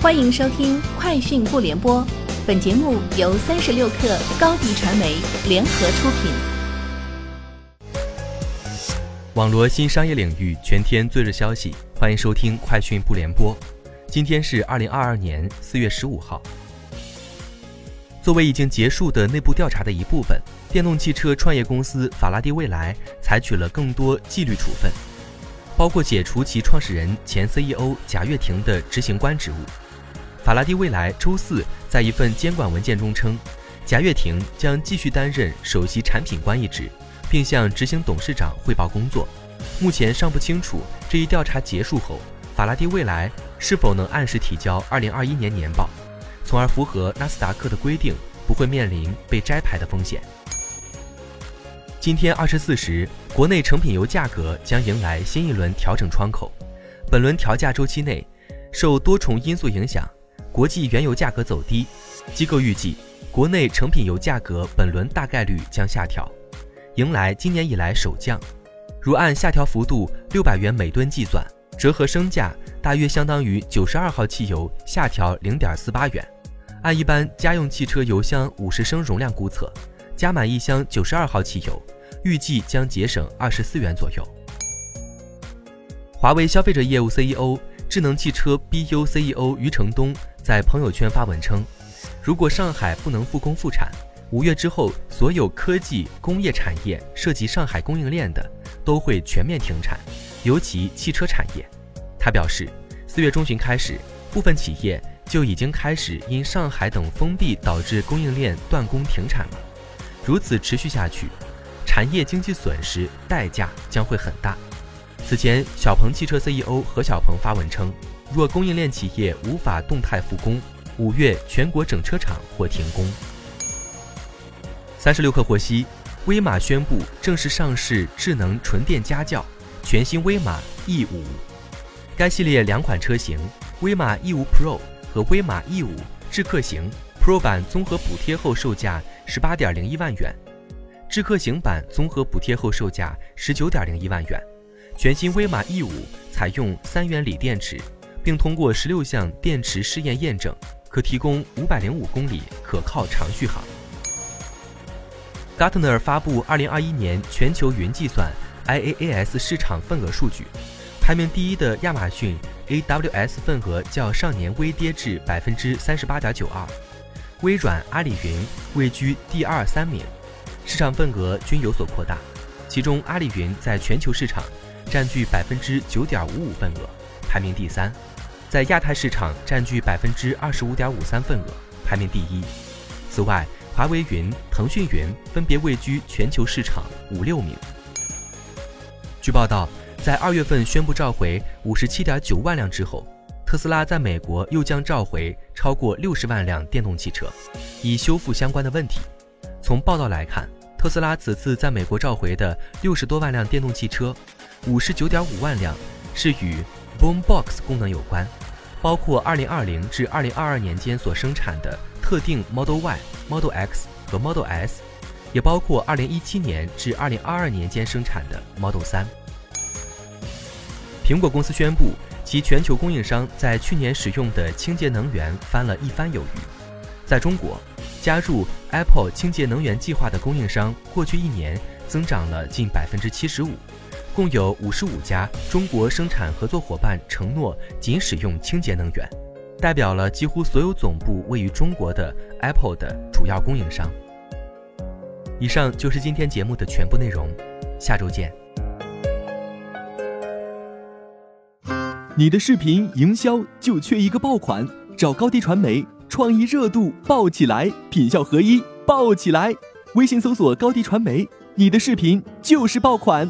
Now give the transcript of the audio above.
欢迎收听《快讯不联播》，本节目由三十六克高低传媒联合出品。网罗新商业领域全天最热消息，欢迎收听《快讯不联播》。今天是二零二二年四月十五号。作为已经结束的内部调查的一部分，电动汽车创业公司法拉第未来采取了更多纪律处分，包括解除其创始人、前 CEO 贾跃亭的执行官职务。法拉第未来周四在一份监管文件中称，贾跃亭将继续担任首席产品官一职，并向执行董事长汇报工作。目前尚不清楚这一调查结束后，法拉第未来是否能按时提交2021年年报，从而符合纳斯达克的规定，不会面临被摘牌的风险。今天二十四时，国内成品油价格将迎来新一轮调整窗口。本轮调价周期内，受多重因素影响。国际原油价格走低，机构预计国内成品油价格本轮大概率将下调，迎来今年以来首降。如按下调幅度六百元每吨计算，折合升价大约相当于九十二号汽油下调零点四八元。按一般家用汽车油箱五十升容量估测，加满一箱九十二号汽油，预计将节省二十四元左右。华为消费者业务 CEO、智能汽车 BU CEO 余承东。在朋友圈发文称，如果上海不能复工复产，五月之后所有科技工业产业涉及上海供应链的都会全面停产，尤其汽车产业。他表示，四月中旬开始，部分企业就已经开始因上海等封闭导致供应链断供停产了。如此持续下去，产业经济损失代价将会很大。此前，小鹏汽车 CEO 何小鹏发文称。若供应链企业无法动态复工，五月全国整车厂或停工。三十六氪获悉，威马宣布正式上市智能纯电家轿，全新威马 E 五。该系列两款车型，威马 E 五 Pro 和威马 E 五智客型 Pro 版综合补贴后售价十八点零一万元，智客型版综合补贴后售价十九点零一万元。全新威马 E 五采用三元锂电池。并通过十六项电池试验验证，可提供五百零五公里可靠长续航。Gartner 发布二零二一年全球云计算 IaaS 市场份额数据，排名第一的亚马逊 AWS 份额较上年微跌至百分之三十八点九二，微软、阿里云位居第二、三名，市场份额均有所扩大。其中，阿里云在全球市场占据百分之九点五五份额，排名第三。在亚太市场占据百分之二十五点五三份额，排名第一。此外，华为云、腾讯云分别位居全球市场五六名。据报道，在二月份宣布召回五十七点九万辆之后，特斯拉在美国又将召回超过六十万辆电动汽车，以修复相关的问题。从报道来看，特斯拉此次在美国召回的六十多万辆电动汽车，五十九点五万辆是与 Boombox 功能有关，包括2020至2022年间所生产的特定 Model Y、Model X 和 Model S，也包括2017年至2022年间生产的 Model 3。苹果公司宣布，其全球供应商在去年使用的清洁能源翻了一番有余。在中国，加入 Apple 清洁能源计划的供应商，过去一年增长了近百分之七十五。共有五十五家中国生产合作伙伴承诺仅使用清洁能源，代表了几乎所有总部位于中国的 Apple 的主要供应商。以上就是今天节目的全部内容，下周见。你的视频营销就缺一个爆款，找高低传媒，创意热度爆起来，品效合一爆起来。微信搜索高低传媒，你的视频就是爆款。